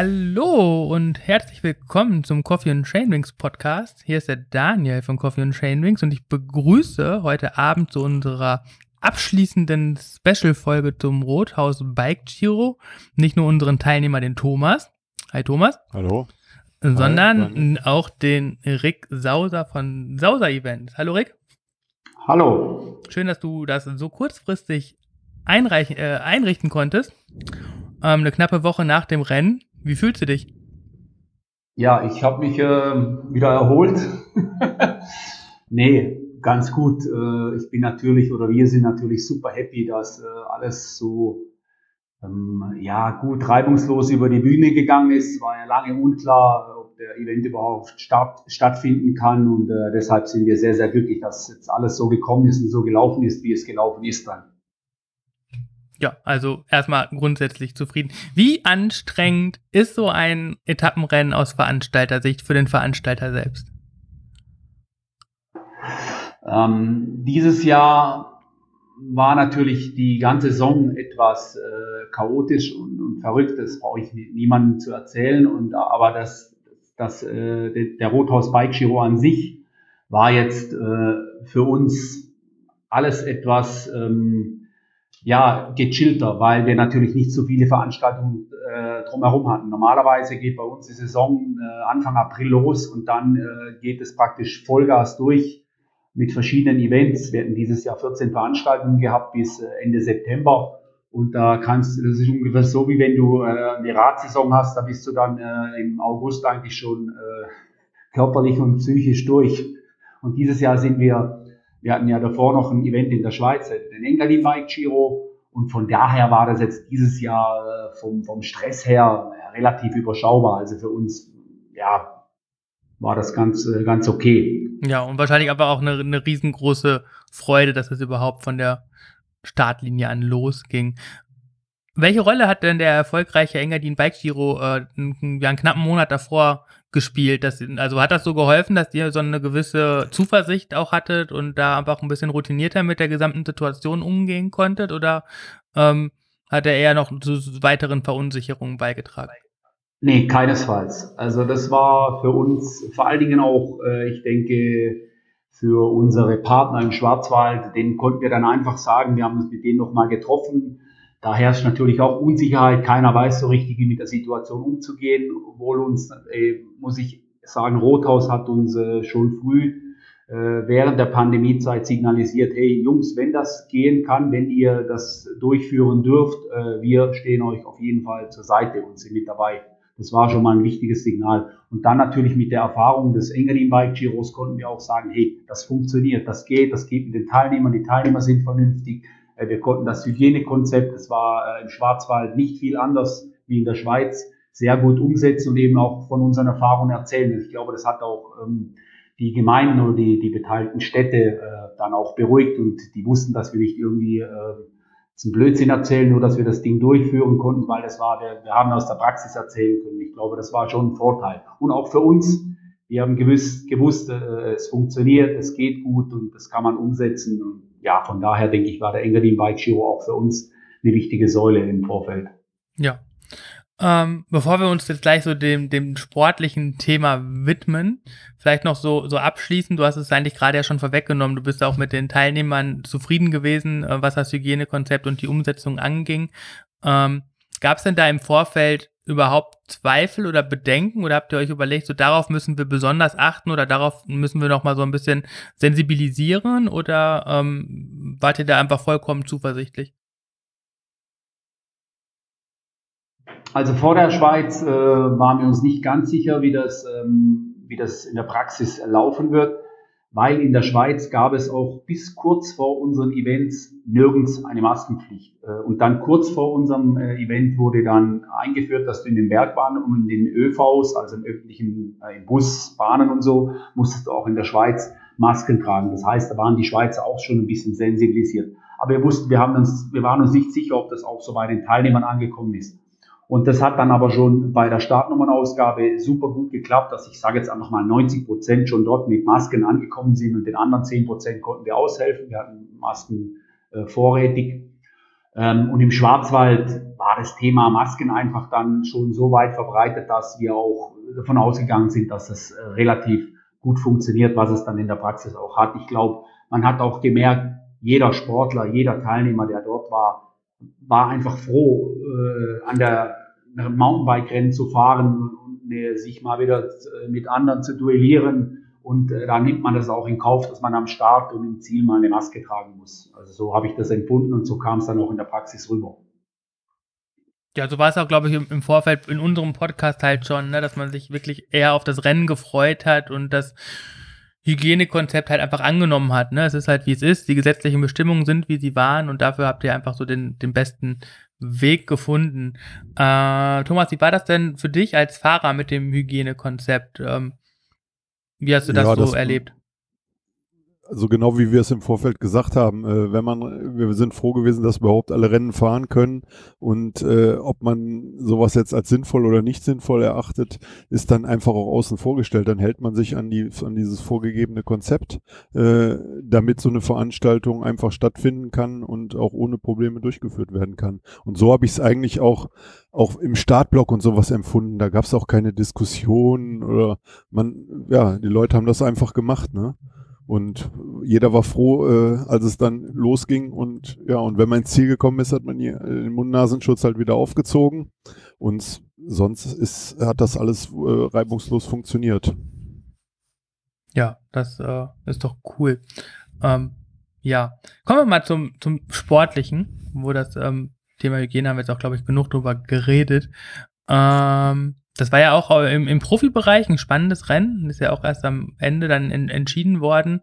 Hallo und herzlich willkommen zum Coffee and Chainwings Podcast. Hier ist der Daniel von Coffee and Chainwings und ich begrüße heute Abend zu unserer abschließenden Special-Folge zum Rothaus Bike Giro nicht nur unseren Teilnehmer, den Thomas. Hi Thomas. Hallo. Sondern Hi, auch den Rick Sauser von Sauser Events. Hallo Rick. Hallo. Schön, dass du das so kurzfristig einreichen, äh, einrichten konntest. Ähm, eine knappe Woche nach dem Rennen. Wie fühlst du dich? Ja, ich habe mich äh, wieder erholt. nee, ganz gut. Äh, ich bin natürlich oder wir sind natürlich super happy, dass äh, alles so ähm, ja gut reibungslos über die Bühne gegangen ist. War ja lange unklar, ob der Event überhaupt statt, stattfinden kann und äh, deshalb sind wir sehr sehr glücklich, dass jetzt alles so gekommen ist und so gelaufen ist, wie es gelaufen ist dann. Ja, also erstmal grundsätzlich zufrieden. Wie anstrengend ist so ein Etappenrennen aus Veranstalter-Sicht für den Veranstalter selbst? Ähm, dieses Jahr war natürlich die ganze Saison etwas äh, chaotisch und, und, verrückt. Das brauche ich niemandem zu erzählen. Und, aber das, das, äh, der Rothaus Bike Giro an sich war jetzt äh, für uns alles etwas ähm, ja, gechillter, weil wir natürlich nicht so viele Veranstaltungen äh, drumherum hatten. Normalerweise geht bei uns die Saison äh, Anfang April los und dann äh, geht es praktisch Vollgas durch mit verschiedenen Events. Wir hatten dieses Jahr 14 Veranstaltungen gehabt bis äh, Ende September. Und da kannst du, das ist ungefähr so, wie wenn du äh, eine Radsaison hast, da bist du dann äh, im August eigentlich schon äh, körperlich und psychisch durch. Und dieses Jahr sind wir wir hatten ja davor noch ein Event in der Schweiz, den Engadin Bike Giro. Und von daher war das jetzt dieses Jahr äh, vom, vom Stress her relativ überschaubar. Also für uns, ja, war das ganz, äh, ganz okay. Ja, und wahrscheinlich aber auch eine, eine riesengroße Freude, dass es überhaupt von der Startlinie an losging. Welche Rolle hat denn der erfolgreiche Engadin Bike Giro äh, einen, einen knappen Monat davor gespielt? Das, also hat das so geholfen, dass ihr so eine gewisse Zuversicht auch hattet und da einfach ein bisschen routinierter mit der gesamten Situation umgehen konntet? Oder ähm, hat er eher noch zu weiteren Verunsicherungen beigetragen? Nee, keinesfalls. Also das war für uns vor allen Dingen auch, äh, ich denke, für unsere Partner im Schwarzwald, denen konnten wir dann einfach sagen, wir haben uns mit denen nochmal getroffen da herrscht natürlich auch Unsicherheit. Keiner weiß so richtig, wie mit der Situation umzugehen. Obwohl uns, äh, muss ich sagen, Rothaus hat uns äh, schon früh äh, während der Pandemiezeit signalisiert, hey Jungs, wenn das gehen kann, wenn ihr das durchführen dürft, äh, wir stehen euch auf jeden Fall zur Seite und sind mit dabei. Das war schon mal ein wichtiges Signal. Und dann natürlich mit der Erfahrung des Engadin Bike Giros konnten wir auch sagen, hey, das funktioniert, das geht, das geht mit den Teilnehmern, die Teilnehmer sind vernünftig, wir konnten das Hygienekonzept, das war äh, im Schwarzwald nicht viel anders wie in der Schweiz, sehr gut umsetzen und eben auch von unseren Erfahrungen erzählen. Ich glaube, das hat auch ähm, die Gemeinden oder die, die beteiligten Städte äh, dann auch beruhigt und die wussten, dass wir nicht irgendwie äh, zum Blödsinn erzählen, nur dass wir das Ding durchführen konnten, weil das war, wir, wir haben aus der Praxis erzählen können. Ich glaube, das war schon ein Vorteil. Und auch für uns, wir haben gewusst, äh, es funktioniert, es geht gut und das kann man umsetzen. Und ja, von daher denke ich, war der Engadin Bike Giro auch für uns eine wichtige Säule im Vorfeld. Ja. Ähm, bevor wir uns jetzt gleich so dem, dem sportlichen Thema widmen, vielleicht noch so, so abschließen. Du hast es eigentlich gerade ja schon vorweggenommen. Du bist auch mit den Teilnehmern zufrieden gewesen, äh, was das Hygienekonzept und die Umsetzung anging. Ähm, Gab es denn da im Vorfeld überhaupt Zweifel oder Bedenken oder habt ihr euch überlegt, so darauf müssen wir besonders achten oder darauf müssen wir noch mal so ein bisschen sensibilisieren oder ähm, wart ihr da einfach vollkommen zuversichtlich? Also vor der Schweiz äh, waren wir uns nicht ganz sicher, wie das, ähm, wie das in der Praxis laufen wird weil in der Schweiz gab es auch bis kurz vor unseren Events nirgends eine Maskenpflicht. Äh, und dann kurz vor unserem äh, Event wurde dann eingeführt, dass du in den Bergbahnen und in den ÖVs, also im öffentlichen äh, im Bus, Bahnen und so, musstest du auch in der Schweiz Masken tragen. Das heißt, da waren die Schweizer auch schon ein bisschen sensibilisiert. Aber wir wussten, wir haben uns, wir waren uns nicht sicher, ob das auch so bei den Teilnehmern angekommen ist. Und das hat dann aber schon bei der Startnummernausgabe super gut geklappt, dass ich sage jetzt einfach mal 90 Prozent schon dort mit Masken angekommen sind und den anderen 10 Prozent konnten wir aushelfen. Wir hatten Masken äh, vorrätig. Ähm, und im Schwarzwald war das Thema Masken einfach dann schon so weit verbreitet, dass wir auch davon ausgegangen sind, dass es äh, relativ gut funktioniert, was es dann in der Praxis auch hat. Ich glaube, man hat auch gemerkt, jeder Sportler, jeder Teilnehmer, der dort war, war einfach froh, äh, an der Mountainbike-Rennen zu fahren und äh, sich mal wieder äh, mit anderen zu duellieren. Und äh, da nimmt man das auch in Kauf, dass man am Start und im Ziel mal eine Maske tragen muss. Also so habe ich das empfunden und so kam es dann auch in der Praxis rüber. Ja, so war es auch, glaube ich, im, Vorfeld in unserem Podcast halt schon, ne, dass man sich wirklich eher auf das Rennen gefreut hat und das Hygienekonzept halt einfach angenommen hat. Ne? Es ist halt, wie es ist. Die gesetzlichen Bestimmungen sind, wie sie waren und dafür habt ihr einfach so den, den besten Weg gefunden. Äh, Thomas, wie war das denn für dich als Fahrer mit dem Hygienekonzept? Ähm, wie hast du das ja, so das, erlebt? Also genau wie wir es im Vorfeld gesagt haben, äh, wenn man, wir sind froh gewesen, dass überhaupt alle Rennen fahren können und äh, ob man sowas jetzt als sinnvoll oder nicht sinnvoll erachtet, ist dann einfach auch außen vorgestellt. Dann hält man sich an die an dieses vorgegebene Konzept, äh, damit so eine Veranstaltung einfach stattfinden kann und auch ohne Probleme durchgeführt werden kann. Und so habe ich es eigentlich auch auch im Startblock und sowas empfunden. Da gab es auch keine Diskussion oder man, ja, die Leute haben das einfach gemacht, ne? Und jeder war froh, äh, als es dann losging. Und ja, und wenn man ins Ziel gekommen ist, hat man hier den Mund-Nasenschutz halt wieder aufgezogen. Und sonst ist, hat das alles äh, reibungslos funktioniert. Ja, das äh, ist doch cool. Ähm, ja, kommen wir mal zum, zum Sportlichen, wo das ähm, Thema Hygiene haben wir jetzt auch, glaube ich, genug drüber geredet. Ähm, das war ja auch im, im Profibereich ein spannendes Rennen. Ist ja auch erst am Ende dann in, entschieden worden.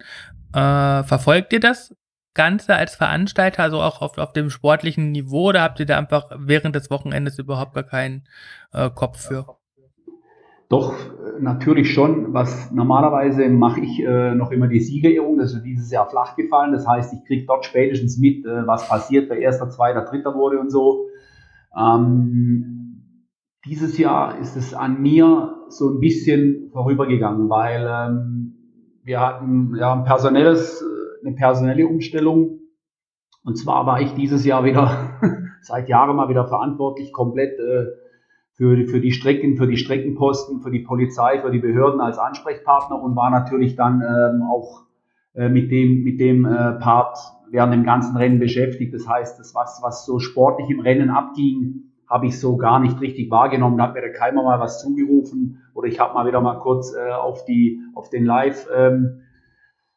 Äh, verfolgt ihr das Ganze als Veranstalter, also auch auf, auf dem sportlichen Niveau, oder habt ihr da einfach während des Wochenendes überhaupt gar keinen äh, Kopf für? Doch, natürlich schon. Was normalerweise mache ich äh, noch immer die Siegerehrung. Das ist dieses Jahr flach gefallen. Das heißt, ich kriege dort spätestens mit, äh, was passiert, wer erster, zweiter, dritter wurde und so. Ähm, dieses Jahr ist es an mir so ein bisschen vorübergegangen, weil ähm, wir hatten ja ein personelles, äh, eine personelle Umstellung. Und zwar war ich dieses Jahr wieder seit Jahren mal wieder verantwortlich komplett äh, für, für die Strecken, für die Streckenposten, für die Polizei, für die Behörden als Ansprechpartner und war natürlich dann ähm, auch äh, mit dem, mit dem äh, Part während dem ganzen Rennen beschäftigt. Das heißt, das was, was so sportlich im Rennen abging, habe ich so gar nicht richtig wahrgenommen. Da hat mir der Keimer mal was zugerufen oder ich habe mal wieder mal kurz äh, auf die auf den Live ähm,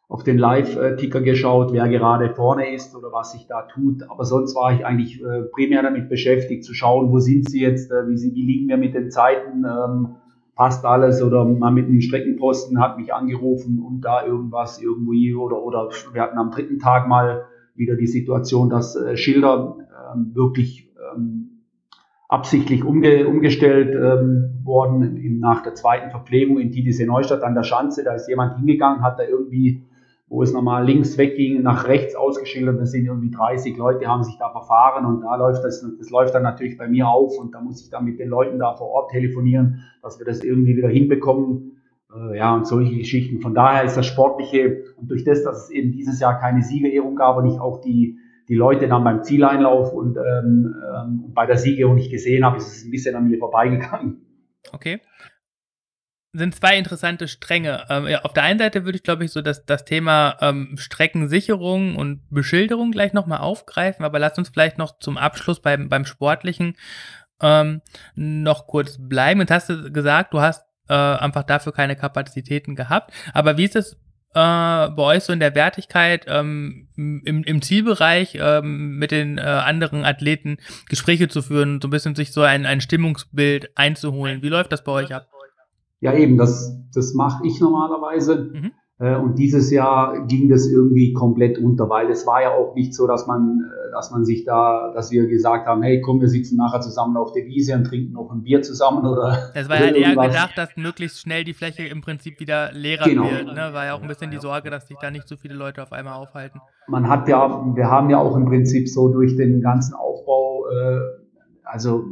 auf den Live-Ticker geschaut, wer gerade vorne ist oder was sich da tut. Aber sonst war ich eigentlich äh, primär damit beschäftigt, zu schauen, wo sind sie jetzt, äh, wie, sie, wie liegen wir mit den Zeiten, ähm, passt alles oder mal mit einem Streckenposten hat mich angerufen und da irgendwas irgendwie oder, oder wir hatten am dritten Tag mal wieder die Situation, dass äh, Schilder ähm, wirklich ähm, absichtlich umge, umgestellt ähm, worden in, nach der zweiten Verpflegung in Titisee Neustadt an der Schanze. Da ist jemand hingegangen, hat da irgendwie, wo es normal links wegging, nach rechts ausgeschildert. Das sind irgendwie 30 Leute, haben sich da verfahren und da läuft das, das läuft dann natürlich bei mir auf und da muss ich dann mit den Leuten da vor Ort telefonieren, dass wir das irgendwie wieder hinbekommen. Äh, ja, und solche Geschichten. Von daher ist das Sportliche und durch das, dass es eben dieses Jahr keine Siegerehrung gab und ich auch die die Leute dann beim Zieleinlauf und ähm, ähm, bei der Siegerehrung nicht gesehen habe, ist es ein bisschen an mir vorbeigegangen. Okay. Sind zwei interessante Stränge. Ähm, ja, auf der einen Seite würde ich, glaube ich, so das, das Thema ähm, Streckensicherung und Beschilderung gleich nochmal aufgreifen, aber lasst uns vielleicht noch zum Abschluss beim, beim Sportlichen ähm, noch kurz bleiben. Jetzt hast du gesagt, du hast äh, einfach dafür keine Kapazitäten gehabt. Aber wie ist es äh, bei euch so in der Wertigkeit ähm, im, im Zielbereich ähm, mit den äh, anderen Athleten Gespräche zu führen, so ein bisschen sich so ein, ein Stimmungsbild einzuholen. Wie läuft das bei euch ab? Ja, eben, das, das mache ich normalerweise. Mhm. Äh, und dieses Jahr ging das irgendwie komplett unter, weil es war ja auch nicht so, dass man, äh, dass man sich da, dass wir gesagt haben, hey, komm, wir sitzen nachher zusammen auf der Wiese und trinken noch ein Bier zusammen oder. Es war ja halt eher gedacht, dass möglichst schnell die Fläche im Prinzip wieder leerer genau. wird. Ne? War ja auch ein bisschen die Sorge, dass sich da nicht so viele Leute auf einmal aufhalten. Man hat ja, wir haben ja auch im Prinzip so durch den ganzen Aufbau, äh, also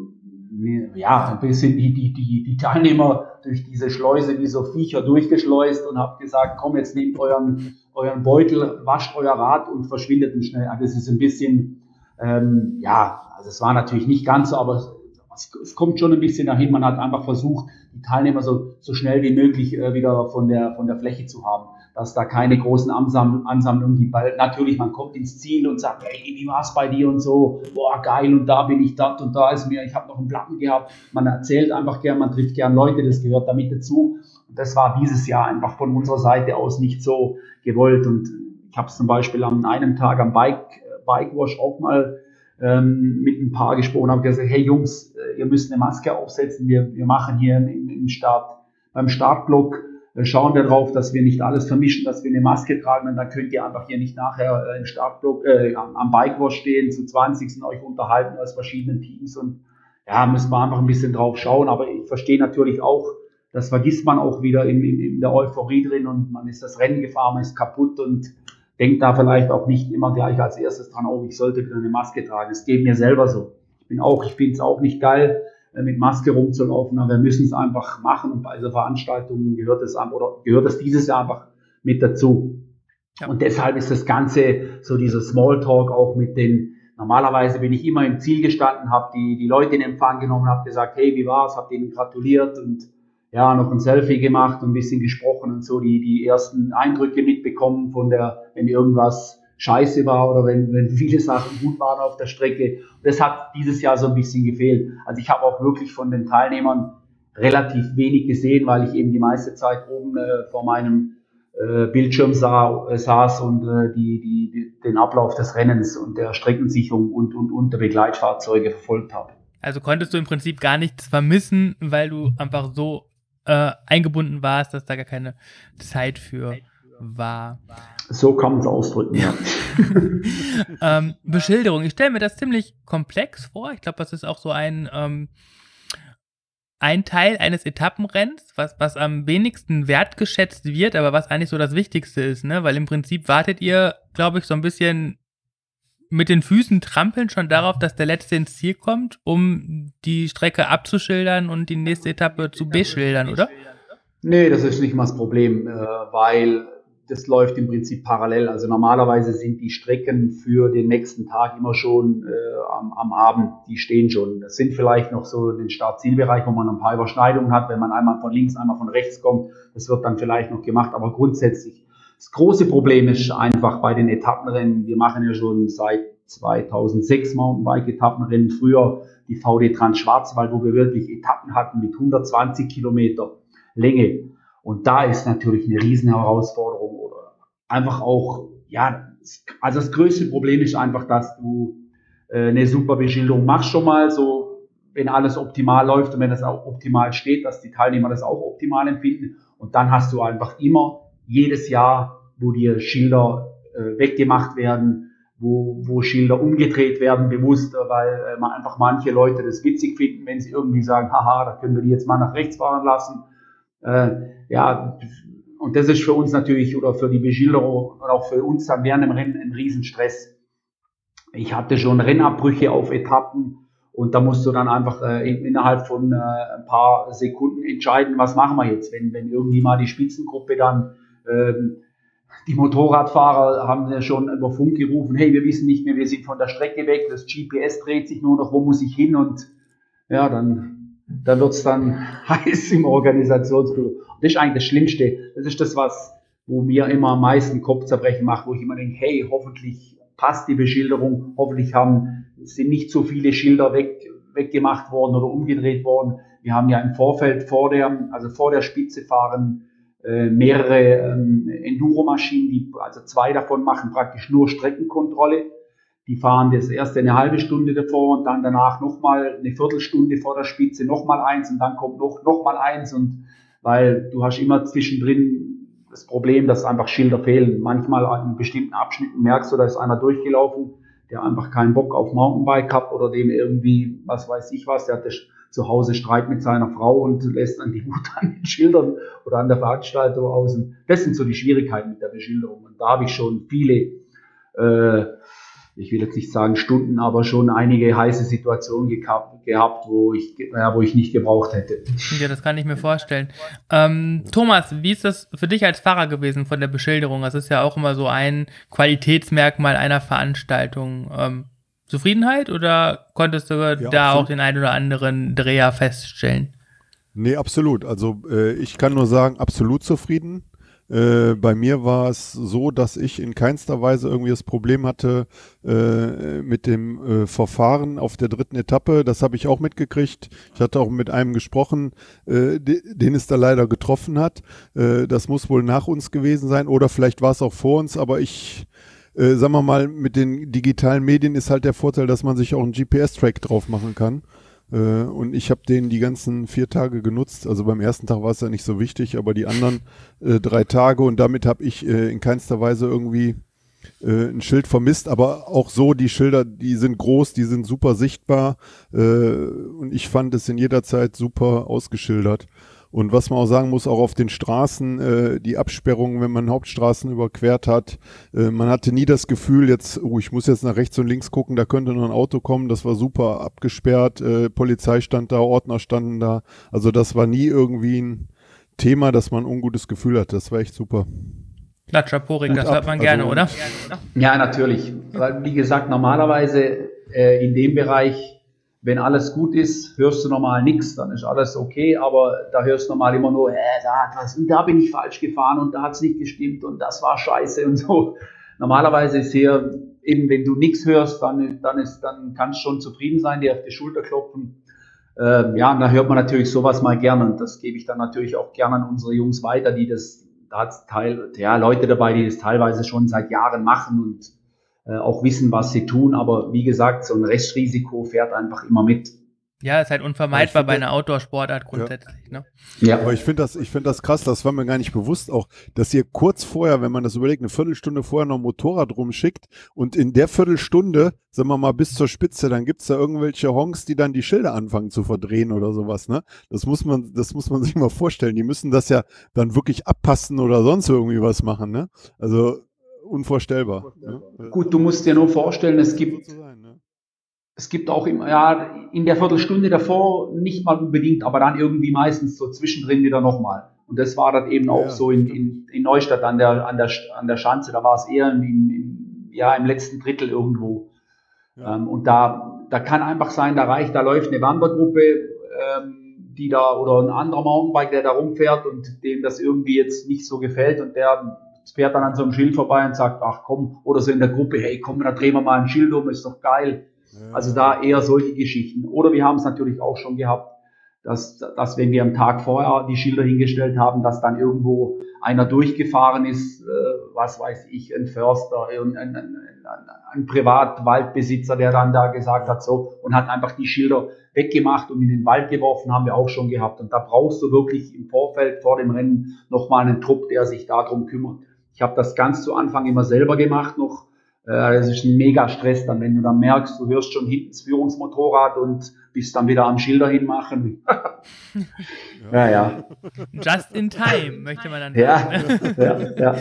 ja, ein bisschen die, die, die, die Teilnehmer durch diese Schleuse wie so Viecher durchgeschleust und habe gesagt, komm, jetzt nehmt euren, euren Beutel, wascht euer Rad und verschwindet ihn schnell. Also es ist ein bisschen, Ähm, ja, also es war natürlich nicht ganz so, aber es, es, kommt schon ein bisschen dahin. Man hat einfach versucht, die Teilnehmer so, so schnell wie möglich äh, wieder von der, von der Fläche zu haben dass da keine großen Ansammlungen gibt, weil natürlich man kommt ins Ziel und sagt, hey, wie war's bei dir und so, boah, geil und da bin ich dort und da ist mir, ich habe noch einen Platten gehabt. Man erzählt einfach gern, man trifft gern Leute, das gehört damit dazu. Und das war dieses Jahr einfach von unserer Seite aus nicht so gewollt und ich habe es zum Beispiel an einem Tag am Bike, Bike Wash auch mal ähm, mit ein paar gesprochen, habe gesagt, hey Jungs, äh, ihr müsst eine Maske aufsetzen, wir, wir machen hier im, im Start, beim Startblock schauen wir darauf, dass wir nicht alles vermischen, dass wir eine Maske tragen und dann könnt ihr einfach hier nicht nachher äh, im Startblock äh, am, Bikewash stehen, zu 20. euch unterhalten aus verschiedenen Teams und ja, müssen wir einfach ein bisschen drauf schauen, aber ich verstehe natürlich auch, das vergisst man auch wieder in, in, in der Euphorie drin und man ist das Rennen gefahren, man ist kaputt und denkt da vielleicht auch nicht immer gleich als erstes dran, oh, ich sollte eine Maske tragen. Es geht mir selber so. Ich bin auch, ich finde es auch nicht geil, äh, mit Maske rumzulaufen, aber wir müssen es einfach machen und bei dieser Veranstaltung gehört es oder gehört es dieses Jahr einfach mit dazu. Ja. Und deshalb ist das Ganze so dieser Smalltalk auch mit den, normalerweise bin ich immer im Ziel gestanden, habe die, die Leute in Empfang genommen, habe gesagt, hey, wie war's, habe denen gratuliert und ja, noch ein Selfie gemacht und ein bisschen gesprochen und so die, die ersten Eindrücke mitbekommen von der, wenn irgendwas scheiße war oder wenn, wenn viele Sachen gut waren auf der Strecke. Das hat dieses Jahr so ein bisschen gefehlt. Also ich habe auch wirklich von den Teilnehmern relativ wenig gesehen, weil ich eben die meiste Zeit oben äh, vor meinem äh, Bildschirm sah, äh, saß und äh, die, die, die, den Ablauf des Rennens und der Streckensicherung und, und, und der Begleitfahrzeuge verfolgt habe. Also konntest du im Prinzip gar nichts vermissen, weil du einfach so äh, eingebunden warst, dass da gar keine Zeit für war. So kann man es ausdrücken, ja. ähm, Beschilderung. Ich stelle mir das ziemlich komplex vor. Ich glaube, das ist auch so ein, ähm, ein Teil eines Etappenrenns, was, was am wenigsten wertgeschätzt wird, aber was eigentlich so das Wichtigste ist, ne? Weil im Prinzip wartet ihr, glaube ich, so ein bisschen mit den Füßen trampeln schon darauf, dass der Letzte ins Ziel kommt, um die Strecke abzuschildern und die nächste Etappe zu beschildern, oder? Nee, das ist nicht mal das Problem, äh, weil das läuft im Prinzip parallel. Also normalerweise sind die Strecken für den nächsten Tag immer schon äh, am, am Abend, die stehen schon. Das sind vielleicht noch so den Start-Zielbereich, wo man ein paar Überschneidungen hat, wenn man einmal von links, einmal von rechts kommt. Das wird dann vielleicht noch gemacht, aber grundsätzlich. Das große Problem ist einfach bei den Etappenrennen. Wir machen ja schon seit 2006 Mountainbike-Etappenrennen. Früher die VD Trans Schwarzwald, wo wir wirklich Etappen hatten mit 120 Kilometer Länge. Und da ist natürlich eine riesen Herausforderung oder einfach auch, ja, also das größte Problem ist einfach, dass du äh, eine super Beschilderung machst schon mal, so wenn alles optimal läuft und wenn das auch optimal steht, dass die Teilnehmer das auch optimal empfinden. Und dann hast du einfach immer jedes Jahr, wo dir Schilder äh, weggemacht werden, wo, wo Schilder umgedreht werden, bewusst, weil äh, einfach manche Leute das witzig finden, wenn sie irgendwie sagen, haha, da können wir die jetzt mal nach rechts fahren lassen äh, ja, und das ist für uns natürlich oder für die Beschilderung und auch für uns dann während dem Rennen ein Riesenstress. Ich hatte schon Rennabbrüche auf Etappen und da musst du dann einfach äh, innerhalb von äh, ein paar Sekunden entscheiden, was machen wir jetzt, wenn, wenn irgendwie mal die Spitzengruppe dann ähm, die Motorradfahrer haben ja schon über Funk gerufen, hey, wir wissen nicht mehr, wir sind von der Strecke weg, das GPS dreht sich nur noch, wo muss ich hin und ja, dann da wird's dann heiß im Organisationsbüro. Das ist eigentlich das Schlimmste. Das ist das, was, wo mir immer am meisten Kopfzerbrechen macht, wo ich immer denke, hey, hoffentlich passt die Beschilderung, hoffentlich haben, sind nicht so viele Schilder weg, weggemacht worden oder umgedreht worden. Wir haben ja im Vorfeld vor der, also vor der Spitze fahren äh, mehrere ähm, Enduro-Maschinen, die, also zwei davon machen praktisch nur Streckenkontrolle die fahren das erste eine halbe Stunde davor und dann danach nochmal eine Viertelstunde vor der Spitze nochmal eins und dann kommt noch, noch mal eins und weil du hast immer zwischendrin das Problem, dass einfach Schilder fehlen. Manchmal in bestimmten Abschnitten merkst du, da ist einer durchgelaufen, der einfach keinen Bock auf Mountainbike hat oder dem irgendwie, was weiß ich was, der hat zu Hause Streit mit seiner Frau und lässt dann die Wut an den Schildern oder an der Veranstaltung aus. das sind so die Schwierigkeiten mit der Beschilderung. Und da habe ich schon viele äh, ich will jetzt nicht sagen Stunden, aber schon einige heiße Situationen gehabt, gehabt wo, ich, ja, wo ich nicht gebraucht hätte. Ja, das kann ich mir vorstellen. Ähm, Thomas, wie ist das für dich als Fahrer gewesen von der Beschilderung? Das ist ja auch immer so ein Qualitätsmerkmal einer Veranstaltung. Ähm, Zufriedenheit oder konntest du ja, da absolut. auch den einen oder anderen Dreher feststellen? Nee, absolut. Also äh, ich kann nur sagen, absolut zufrieden. Äh, bei mir war es so, dass ich in keinster Weise irgendwie das Problem hatte äh, mit dem äh, Verfahren auf der dritten Etappe. Das habe ich auch mitgekriegt. Ich hatte auch mit einem gesprochen, äh, den es da leider getroffen hat. Äh, das muss wohl nach uns gewesen sein oder vielleicht war es auch vor uns, aber ich äh, sagen wir mal, mit den digitalen Medien ist halt der Vorteil, dass man sich auch einen GPS-Track drauf machen kann. Äh, und ich habe den die ganzen vier Tage genutzt. Also beim ersten Tag war es ja nicht so wichtig, aber die anderen äh, drei Tage und damit habe ich äh, in keinster Weise irgendwie äh, ein Schild vermisst. Aber auch so, die Schilder, die sind groß, die sind super sichtbar äh, und ich fand es in jeder Zeit super ausgeschildert. Und was man auch sagen muss, auch auf den Straßen, äh, die Absperrungen, wenn man Hauptstraßen überquert hat, äh, man hatte nie das Gefühl, jetzt, oh, ich muss jetzt nach rechts und links gucken, da könnte noch ein Auto kommen, das war super abgesperrt, äh, Polizei stand da, Ordner standen da. Also das war nie irgendwie ein Thema, dass man ein ungutes Gefühl hatte. Das war echt super. Klatschaporik, das hört man gerne, also, oder? Ja, natürlich. Weil, wie gesagt, normalerweise äh, in dem Bereich wenn alles gut ist, hörst du normal nichts, dann ist alles okay, aber da hörst du normal immer nur, äh, da, und da bin ich falsch gefahren und da hat es nicht gestimmt und das war scheiße und so. Normalerweise ist hier, eben wenn du nichts hörst, dann, dann, ist, dann kannst du schon zufrieden sein, dir auf die Schulter klopfen. Ähm, ja, und da hört man natürlich sowas mal gerne und das gebe ich dann natürlich auch gerne an unsere Jungs weiter, die das, da hat Teil, ja, Leute dabei, die das teilweise schon seit Jahren machen und auch wissen, was sie tun. Aber wie gesagt, so ein Restrisiko fährt einfach immer mit. Ja, ist halt unvermeidbar bei einer Outdoor-Sportart grundsätzlich. Ja. Ne? ja. Aber ich finde das, ich finde das krass, das war mir gar nicht bewusst auch, dass ihr kurz vorher, wenn man das überlegt, eine Viertelstunde vorher noch ein Motorrad rumschickt und in der Viertelstunde, sagen wir mal, bis zur Spitze, dann gibt es da irgendwelche Honks, die dann die Schilder anfangen zu verdrehen oder sowas, ne? Das muss man, das muss man sich mal vorstellen. Die müssen das ja dann wirklich abpassen oder sonst irgendwie was machen, ne? Also unvorstellbar. Ne? Gut, du musst dir nur vorstellen, es gibt, ne? es gibt auch im, ja, in der Viertelstunde davor nicht mal unbedingt, aber dann irgendwie meistens so zwischendrin wieder nochmal. Und das war dann eben auch ja, so in, in, in, Neustadt an der, an, der, an der Schanze, da war es eher in, in, ja, im letzten Drittel irgendwo. Ja. Ähm, und da, da kann einfach sein, da reicht, da läuft eine Wandergruppe, ähm, die da, oder ein anderer Mountainbike, der da rumfährt und dem das irgendwie jetzt nicht so gefällt und der fährt dann an so einem Schild vorbei und sagt, ach komm, oder so in der Gruppe, hey komm, da drehen wir mal ein Schild um, ist doch geil. Ja. Also da eher solche Geschichten. Oder wir haben es natürlich auch schon gehabt, dass, dass wenn wir am Tag vorher die Schilder hingestellt haben, dass dann irgendwo einer durchgefahren ist, äh, was weiß ich, ein Förster, ein, ein, ein, ein Privatwaldbesitzer, der dann da gesagt hat, so, und hat einfach die Schilder weggemacht und in den Wald geworfen, haben wir auch schon gehabt. Und da brauchst du wirklich im Vorfeld vor dem Rennen nochmal einen Trupp, der sich darum kümmert. Ich habe das ganz zu Anfang immer selber gemacht noch. Äh, das ist ein mega Stress dann, wenn du dann merkst, du hörst schon hinten das Führungsmotorrad und bist dann wieder am Schilder hinmachen. ja, ja. Just in time, möchte man dann sagen. Ja, ja,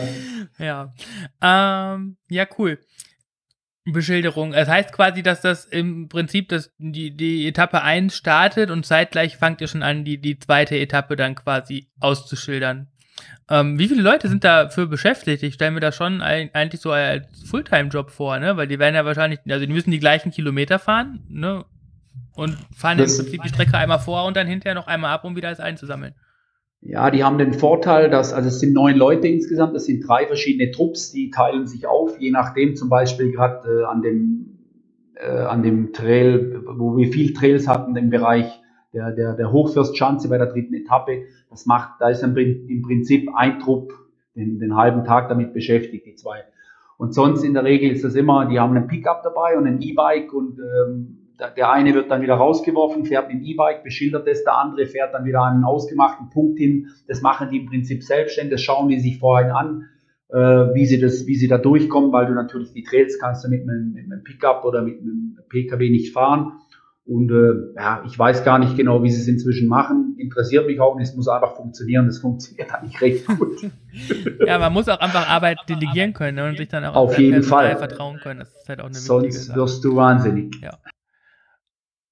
ja. Ja, ähm, ja cool. Beschilderung. Das heißt quasi, dass das im Prinzip das, die, die Etappe 1 startet und zeitgleich fangt ihr schon an, die, die zweite Etappe dann quasi auszuschildern. Ähm, wie viele Leute sind dafür beschäftigt? Ich stelle mir das schon eigentlich so als Fulltime-Job vor, ne? Weil die werden ja wahrscheinlich, also die müssen die gleichen Kilometer fahren, ne? Und fahren das im Prinzip die Strecke einmal vor und dann hinterher noch einmal ab, um wieder alles einzusammeln. Ja, die haben den Vorteil, dass, also es sind neun Leute insgesamt, das sind drei verschiedene Trupps, die teilen sich auf, je nachdem, zum Beispiel gerade äh, an dem, äh, an dem Trail, wo wir viel Trails hatten im Bereich der, der, der Hochfürstschanze bei der dritten Etappe. Das macht, da ist im Prinzip ein Trupp den, den halben Tag damit beschäftigt, die zwei. Und sonst in der Regel ist das immer, die haben einen Pickup dabei und ein E-Bike und ähm, der eine wird dann wieder rausgeworfen, fährt mit dem E-Bike, beschildert es, der andere fährt dann wieder an einen ausgemachten Punkt hin. Das machen die im Prinzip selbstständig, das schauen die sich vorhin an, äh, wie sie das, wie sie da durchkommen, weil du natürlich die Trails kannst du mit einem, mit einem Pickup oder mit einem PKW nicht fahren. Und äh, ja, ich weiß gar nicht genau, wie sie es inzwischen machen. Interessiert mich auch nicht. Es muss einfach funktionieren. Das funktioniert eigentlich recht gut. ja, man muss auch einfach Arbeit delegieren können ne, und sich dann auch auf jeden Fall vertrauen können. Das ist halt auch eine Sonst wirst du wahnsinnig. Ja.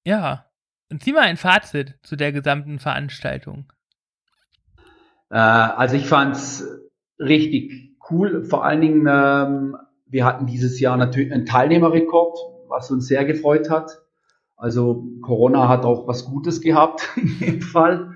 Ja. Und zieh mal ein Fazit zu der gesamten Veranstaltung. Äh, also ich fand es richtig cool. Vor allen Dingen, ähm, wir hatten dieses Jahr natürlich einen Teilnehmerrekord was uns sehr gefreut hat. Also Corona hat auch was Gutes gehabt in dem Fall.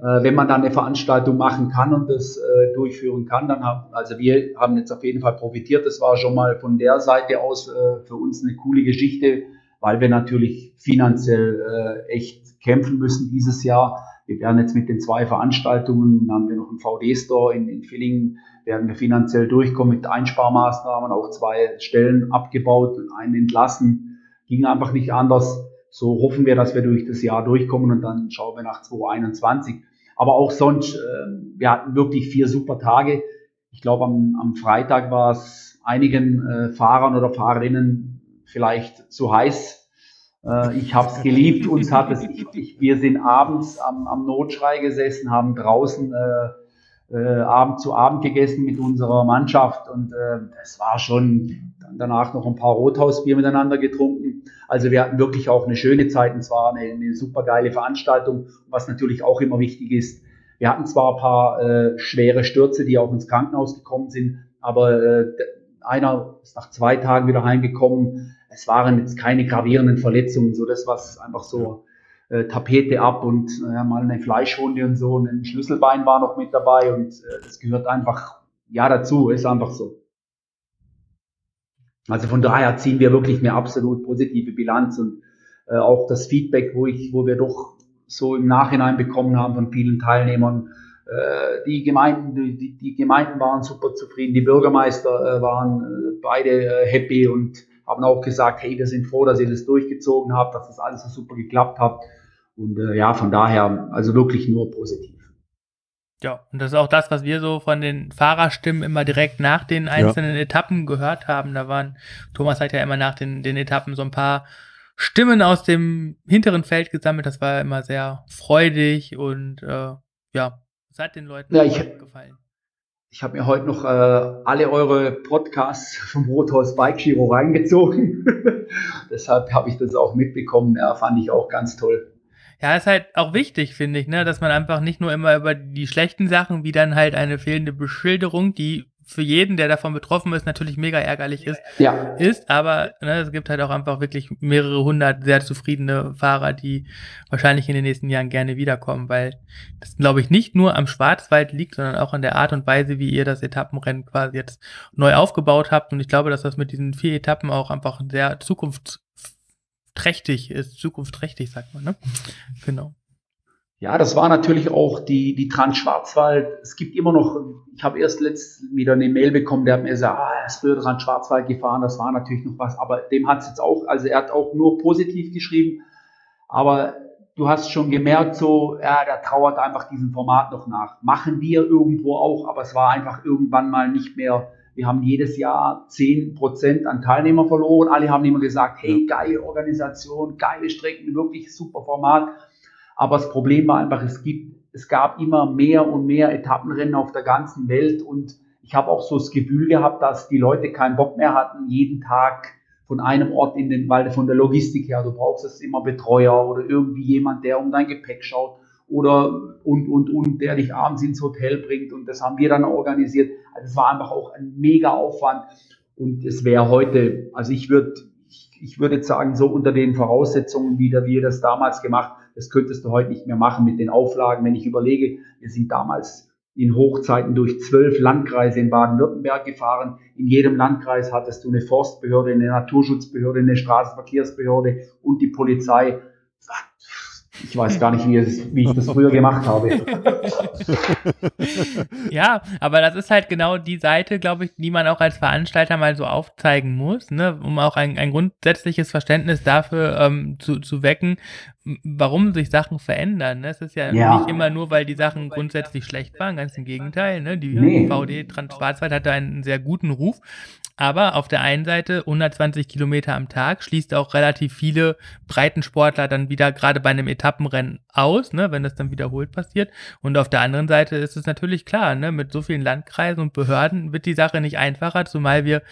Äh, wenn man dann eine Veranstaltung machen kann und das äh, durchführen kann, dann haben, also wir haben jetzt auf jeden Fall profitiert. Das war schon mal von der Seite aus äh, für uns eine coole Geschichte, weil wir natürlich finanziell äh, echt kämpfen müssen dieses Jahr. Wir werden jetzt mit den zwei Veranstaltungen, dann haben wir noch einen VD-Store in, in Villingen, werden wir finanziell durchkommen mit Einsparmaßnahmen, auch zwei Stellen abgebaut und einen entlassen. Ging einfach nicht anders. So hoffen wir, dass wir durch das Jahr durchkommen und dann schauen wir nach 2021. Aber auch sonst, äh, wir hatten wirklich vier super Tage. Ich glaube, am, am Freitag war es einigen äh, Fahrern oder Fahrerinnen vielleicht zu heiß. Äh, ich habe es geliebt. Uns hat es, ich, ich, wir sind abends am, am Notschrei gesessen, haben draußen äh, äh, Abend zu Abend gegessen mit unserer Mannschaft und äh, es war schon danach noch ein paar Rothausbier miteinander getrunken. Also wir hatten wirklich auch eine schöne Zeit und zwar eine, eine super geile Veranstaltung, was natürlich auch immer wichtig ist. Wir hatten zwar ein paar äh, schwere Stürze, die auch ins Krankenhaus gekommen sind, aber äh, einer ist nach zwei Tagen wieder heimgekommen. Es waren jetzt keine gravierenden Verletzungen, so das, was einfach so äh, Tapete ab und äh, mal eine Fleischwunde und so. Und ein Schlüsselbein war noch mit dabei und äh, das gehört einfach ja dazu, ist einfach so. Also von daher ziehen wir wirklich eine absolut positive Bilanz und äh, auch das Feedback, wo ich, wo wir doch so im Nachhinein bekommen haben von vielen Teilnehmern. Äh, die Gemeinden, die, die Gemeinden waren super zufrieden, die Bürgermeister äh, waren äh, beide äh, happy und haben auch gesagt, hey, wir sind froh, dass ihr das durchgezogen habt, dass das alles so super geklappt hat. Und äh, ja, von daher, also wirklich nur positiv. Ja, und das ist auch das, was wir so von den Fahrerstimmen immer direkt nach den einzelnen ja. Etappen gehört haben. Da waren, Thomas hat ja immer nach den, den Etappen so ein paar Stimmen aus dem hinteren Feld gesammelt. Das war immer sehr freudig und äh, ja, es hat den Leuten ja, ich, gefallen. Ich habe mir heute noch äh, alle eure Podcasts vom Rothaus Bike Giro reingezogen. Deshalb habe ich das auch mitbekommen. Ja, fand ich auch ganz toll. Ja, ist halt auch wichtig, finde ich, ne, dass man einfach nicht nur immer über die schlechten Sachen, wie dann halt eine fehlende Beschilderung, die für jeden, der davon betroffen ist, natürlich mega ärgerlich ist, ja. ist, aber ne, es gibt halt auch einfach wirklich mehrere hundert sehr zufriedene Fahrer, die wahrscheinlich in den nächsten Jahren gerne wiederkommen, weil das, glaube ich, nicht nur am Schwarzwald liegt, sondern auch an der Art und Weise, wie ihr das Etappenrennen quasi jetzt neu aufgebaut habt. Und ich glaube, dass das mit diesen vier Etappen auch einfach sehr zukunftsträchtig ist, zukunftsträchtig, sagt man, ne? Genau. Ja, das war natürlich auch die, die Trans-Schwarzwald. Es gibt immer noch, ich habe erst letzt wieder eine Mail bekommen, der hat mir gesagt, ah, er ist früher Trans-Schwarzwald gefahren, das war natürlich noch was, aber dem hat es jetzt auch, also er hat auch nur positiv geschrieben, aber du hast schon gemerkt, so, ja, der trauert einfach diesem Format noch nach. Machen wir irgendwo auch, aber es war einfach irgendwann mal nicht mehr. Wir haben jedes Jahr 10% an Teilnehmer verloren. Alle haben immer gesagt, hey, geile Organisation, geile Strecken, wirklich super Format. Aber das Problem war einfach, es gibt, es gab immer mehr und mehr Etappenrennen auf der ganzen Welt und ich habe auch so das Gefühl gehabt, dass die Leute keinen Bock mehr hatten, jeden Tag von einem Ort in den, weil von der Logistik her, du brauchst es immer Betreuer oder irgendwie jemand, der um dein Gepäck schaut oder und, und, und, der dich abends ins Hotel bringt und das haben wir dann organisiert. Also es war einfach auch ein mega Aufwand und es wäre heute, also ich würde, ich, würde sagen, so unter den Voraussetzungen, wie wir das damals gemacht das könntest du heute nicht mehr machen mit den Auflagen. Wenn ich überlege, wir sind damals in Hochzeiten durch zwölf Landkreise in Baden-Württemberg gefahren. In jedem Landkreis hattest du eine Forstbehörde, eine Naturschutzbehörde, eine Straßenverkehrsbehörde und die Polizei. Ich weiß gar nicht, wie, es, wie ich das früher gemacht habe. ja, aber das ist halt genau die Seite, glaube ich, die man auch als Veranstalter mal so aufzeigen muss, ne, um auch ein, ein grundsätzliches Verständnis dafür ähm, zu, zu wecken, warum sich Sachen verändern. Ne? Es ist ja, ja, nicht immer nur, weil die Sachen grundsätzlich schlecht waren, ganz im Gegenteil. Ne? Die nee. VD Trans-Schwarzwald hatte einen sehr guten Ruf. Aber auf der einen Seite 120 Kilometer am Tag schließt auch relativ viele Breitensportler dann wieder gerade bei einem Etappenrennen aus, ne, wenn das dann wiederholt passiert. Und auf der anderen Seite ist es natürlich klar, ne, mit so vielen Landkreisen und Behörden wird die Sache nicht einfacher, zumal wir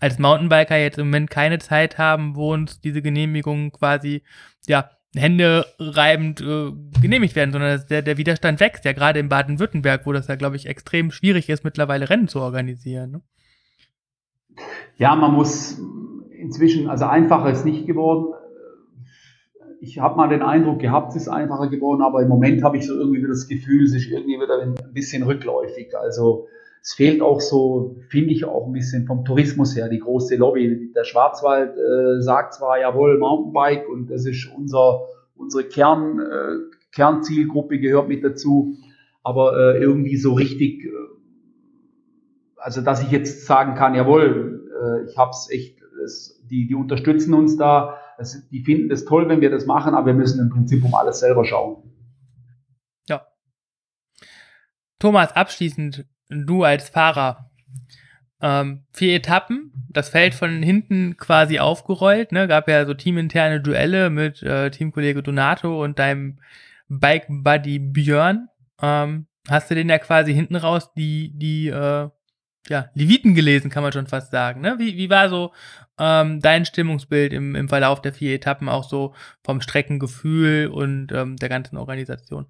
als Mountainbiker jetzt im Moment keine Zeit haben, wo uns diese Genehmigungen quasi, ja, Hände reibend äh, genehmigt werden, sondern der, der Widerstand wächst ja gerade in Baden-Württemberg, wo das ja, glaube ich, extrem schwierig ist, mittlerweile Rennen zu organisieren. Ne? Ja, man muss inzwischen, also einfacher ist nicht geworden. Ich habe mal den Eindruck gehabt, es ist einfacher geworden, aber im Moment habe ich so irgendwie das Gefühl, es ist irgendwie wieder ein bisschen rückläufig. Also es fehlt auch so, finde ich auch ein bisschen vom Tourismus her, die große Lobby. Der Schwarzwald äh, sagt zwar, jawohl, Mountainbike und das ist unser, unsere Kern, äh, Kernzielgruppe gehört mit dazu, aber äh, irgendwie so richtig, äh, also dass ich jetzt sagen kann, jawohl, äh, ich habe es echt, die, die unterstützen uns da, das, die finden das toll, wenn wir das machen, aber wir müssen im Prinzip um alles selber schauen. Thomas, abschließend, du als Fahrer, ähm, vier Etappen, das Feld von hinten quasi aufgerollt, ne? Gab ja so teaminterne Duelle mit äh, Teamkollege Donato und deinem Bike Buddy Björn. Ähm, hast du den ja quasi hinten raus die, die, äh, ja, Leviten gelesen, kann man schon fast sagen. Ne? Wie, wie war so ähm, dein Stimmungsbild im, im Verlauf der vier Etappen, auch so vom Streckengefühl und ähm, der ganzen Organisation?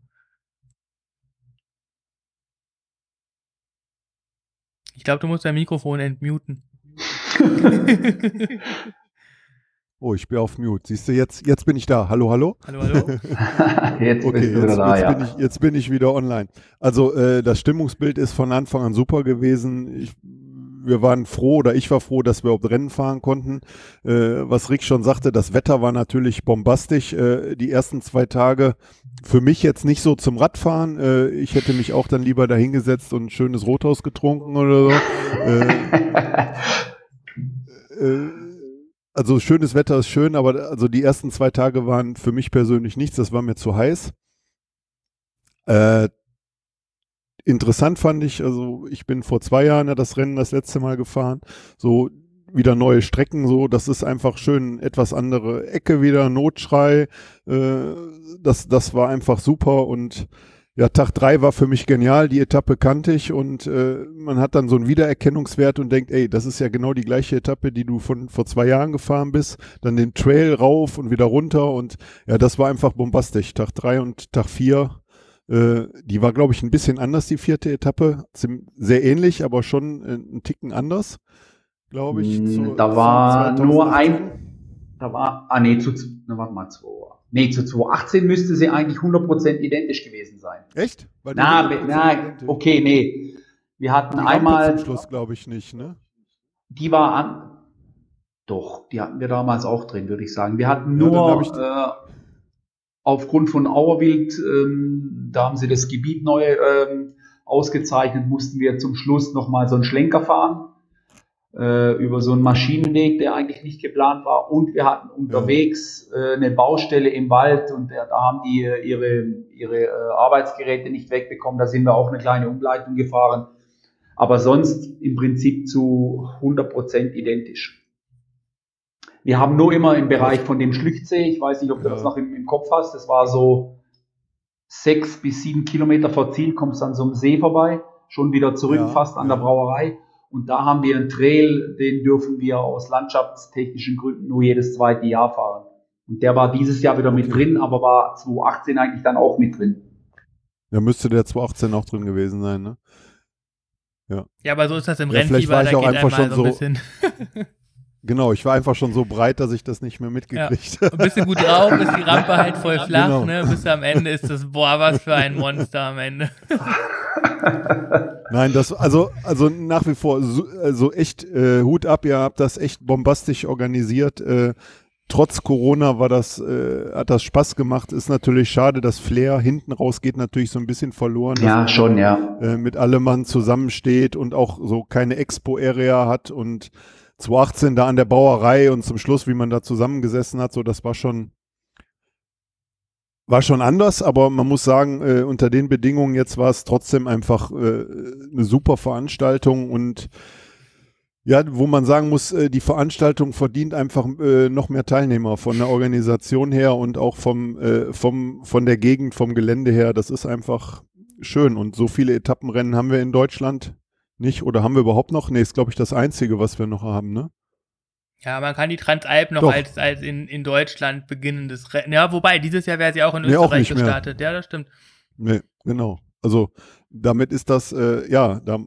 Ich glaube, du musst dein Mikrofon entmuten. oh, ich bin auf Mute. Siehst du, jetzt, jetzt bin ich da. Hallo, hallo? Hallo, hallo. jetzt okay, bist du jetzt, wieder da, jetzt, ja. bin ich, jetzt bin ich wieder online. Also äh, das Stimmungsbild ist von Anfang an super gewesen. Ich, wir waren froh oder ich war froh, dass wir überhaupt Rennen fahren konnten. Äh, was Rick schon sagte, das Wetter war natürlich bombastisch. Äh, die ersten zwei Tage für mich jetzt nicht so zum Radfahren. Äh, ich hätte mich auch dann lieber dahingesetzt und ein schönes Rothaus getrunken oder so. Äh, äh, also schönes Wetter ist schön, aber also die ersten zwei Tage waren für mich persönlich nichts. Das war mir zu heiß. Äh, interessant fand ich, also ich bin vor zwei Jahren ja das Rennen das letzte Mal gefahren. So wieder neue Strecken, so, das ist einfach schön, etwas andere Ecke wieder, Notschrei, äh, das, das war einfach super und ja, Tag drei war für mich genial, die Etappe kannte ich und äh, man hat dann so einen Wiedererkennungswert und denkt, ey, das ist ja genau die gleiche Etappe, die du von vor zwei Jahren gefahren bist, dann den Trail rauf und wieder runter und ja, das war einfach bombastisch. Tag drei und Tag vier, äh, die war, glaube ich, ein bisschen anders, die vierte Etappe, sehr ähnlich, aber schon äh, ein Ticken anders glaube ich. Zu, da war nur ein, da war, ah nee, zu, na, warte mal, zu, nee, zu 2018 müsste sie eigentlich 100% identisch gewesen sein. Echt? Weil na, na okay, nee. Wir hatten die einmal. Zum Schluss glaube ich nicht, ne? Die war an, doch, die hatten wir damals auch drin, würde ich sagen. Wir hatten nur ja, aufgrund von Auerwild, ähm, da haben sie das Gebiet neu ähm, ausgezeichnet, mussten wir zum Schluss nochmal so einen Schlenker fahren äh, über so einen Maschinenweg, der eigentlich nicht geplant war. Und wir hatten unterwegs äh, eine Baustelle im Wald und äh, da haben die äh, ihre, ihre Arbeitsgeräte nicht wegbekommen. Da sind wir auch eine kleine Umleitung gefahren. Aber sonst im Prinzip zu 100% identisch. Wir haben nur immer im Bereich von dem Schlüchtsee, ich weiß nicht, ob du ja. das noch im, im, Kopf hast, das war so sechs bis sieben Kilometer vor Ziel, kommst an so einem See vorbei, schon wieder zurück, ja, fast an ja. der Brauerei. Und da haben wir einen Trail, den dürfen wir aus landschaftstechnischen Gründen nur jedes zweite Jahr fahren. Und der war dieses Jahr wieder mit drin, aber war 2018 eigentlich dann auch mit drin. Ja, müsste der 2018 auch drin gewesen sein, ne? Ja. Ja, aber so ist das im ja, Rennfieber, vielleicht war ich auch einfach schon so, ein Genau, ich war einfach schon so breit, dass ich das nicht mehr mitgekriegt habe. Ja. Bist du gut drauf, ist die Rampe halt voll flach, genau. ne? Bis am Ende ist das, boah, was für ein Monster am Ende. Nein, das, also, also nach wie vor, so also echt äh, Hut ab, ihr habt das echt bombastisch organisiert. Äh, trotz Corona war das, äh, hat das Spaß gemacht. Ist natürlich schade, dass Flair hinten raus geht natürlich so ein bisschen verloren. Ja, schon, ja. Äh, mit allem Mann zusammensteht und auch so keine Expo-Area hat und 2018 da an der Bauerei und zum Schluss, wie man da zusammengesessen hat, so das war schon, war schon anders, aber man muss sagen, äh, unter den Bedingungen jetzt war es trotzdem einfach äh, eine super Veranstaltung und ja, wo man sagen muss, äh, die Veranstaltung verdient einfach äh, noch mehr Teilnehmer von der Organisation her und auch vom, äh, vom, von der Gegend, vom Gelände her. Das ist einfach schön und so viele Etappenrennen haben wir in Deutschland nicht. Oder haben wir überhaupt noch? Nee, ist glaube ich das Einzige, was wir noch haben, ne? Ja, man kann die Transalp noch Doch. als, als in, in Deutschland beginnendes Rennen. Ja, wobei, dieses Jahr wäre sie auch in nee, Österreich auch gestartet. Mehr. Ja, das stimmt. Nee, genau. Also damit ist das, äh, ja, da,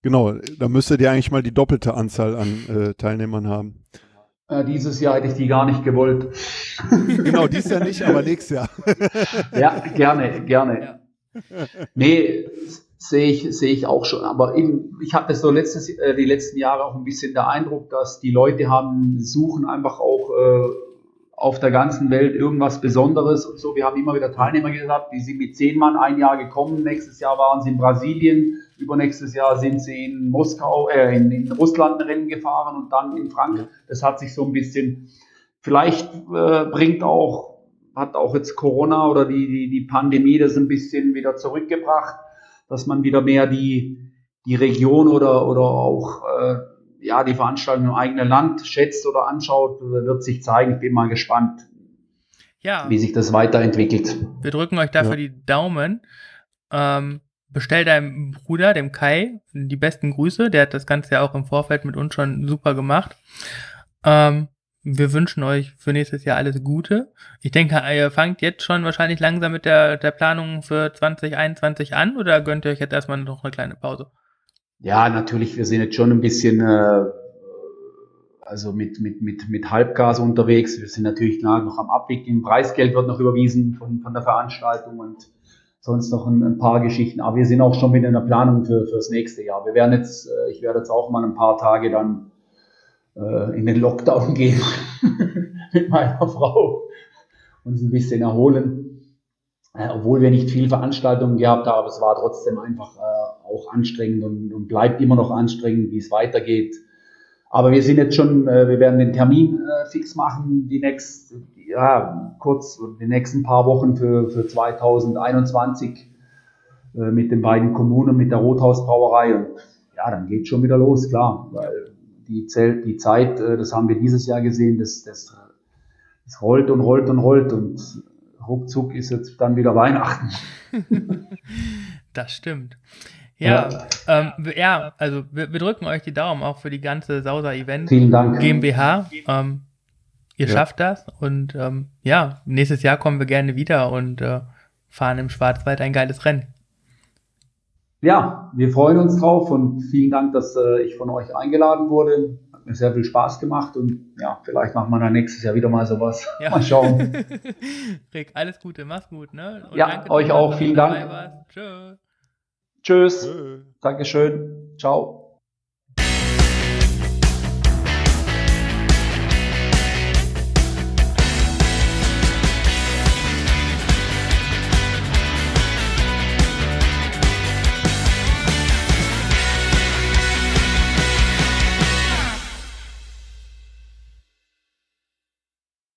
genau, da müsstet ihr eigentlich mal die doppelte Anzahl an äh, Teilnehmern haben. Äh, dieses Jahr hätte ich die gar nicht gewollt. genau, dieses Jahr nicht, aber nächstes Jahr. ja, gerne, gerne. Ja. Nee, sehe ich, sehe ich auch schon. Aber eben, ich hatte so letztes, äh, die letzten Jahre auch ein bisschen der Eindruck, dass die Leute haben, suchen einfach auch äh, auf der ganzen Welt irgendwas Besonderes und so. Wir haben immer wieder Teilnehmer gehabt, die sind mit zehn Mann ein Jahr gekommen. Nächstes Jahr waren sie in Brasilien, übernächstes Jahr sind sie in Moskau, äh, in, in Russland ein Rennen gefahren und dann in Frankreich. Das hat sich so ein bisschen, vielleicht äh, bringt auch, hat auch jetzt Corona oder die, die, die Pandemie das ein bisschen wieder zurückgebracht, dass man wieder mehr die, die Region oder, oder auch äh, ja, die Veranstaltung im eigenen Land schätzt oder anschaut, wird sich zeigen. Ich bin mal gespannt, ja. wie sich das weiterentwickelt. Wir drücken euch dafür ja. die Daumen. Ähm, bestell deinem Bruder, dem Kai, die besten Grüße. Der hat das Ganze ja auch im Vorfeld mit uns schon super gemacht. Ähm, wir wünschen euch für nächstes Jahr alles Gute. Ich denke, ihr fangt jetzt schon wahrscheinlich langsam mit der, der Planung für 2021 an oder gönnt ihr euch jetzt erstmal noch eine kleine Pause? Ja, natürlich, wir sind jetzt schon ein bisschen äh, also mit, mit, mit, mit Halbgas unterwegs. Wir sind natürlich klar noch am Abwickeln. Preisgeld wird noch überwiesen von, von der Veranstaltung und sonst noch ein, ein paar Geschichten. Aber wir sind auch schon mit in der Planung für, für das nächste Jahr. Wir werden jetzt, äh, ich werde jetzt auch mal ein paar Tage dann äh, in den Lockdown gehen mit meiner Frau, uns ein bisschen erholen. Äh, obwohl wir nicht viel Veranstaltungen gehabt haben, es war trotzdem einfach äh, auch anstrengend und, und, bleibt immer noch anstrengend, wie es weitergeht. Aber wir sind jetzt schon, äh, wir werden den Termin äh, fix machen, die nächsten, ja, kurz, die nächsten paar Wochen für, für 2021 äh, mit den beiden Kommunen, mit der Rothausbrauerei und ja, dann geht schon wieder los, klar, weil die, Zelt, die Zeit, äh, das haben wir dieses Jahr gesehen, das, das, das rollt und rollt und rollt und ruckzuck ist jetzt dann wieder Weihnachten. das stimmt. Ja, ja, ähm, ja also wir, wir, drücken euch die Daumen auch für die ganze Sauser Event Vielen Dank. GmbH. Ähm, ihr ja. schafft das und ähm, ja, nächstes Jahr kommen wir gerne wieder und äh, fahren im Schwarzwald ein geiles Rennen. Ja, wir freuen uns drauf und vielen Dank, dass äh, ich von euch eingeladen wurde mir sehr viel Spaß gemacht und ja, vielleicht machen wir dann nächstes Jahr wieder mal sowas. Ja. Mal schauen. Rick, alles Gute, mach's gut, ne? Und ja, euch auch, vielen Dank. Tschö. Tschüss. Tschö. Dankeschön. Ciao.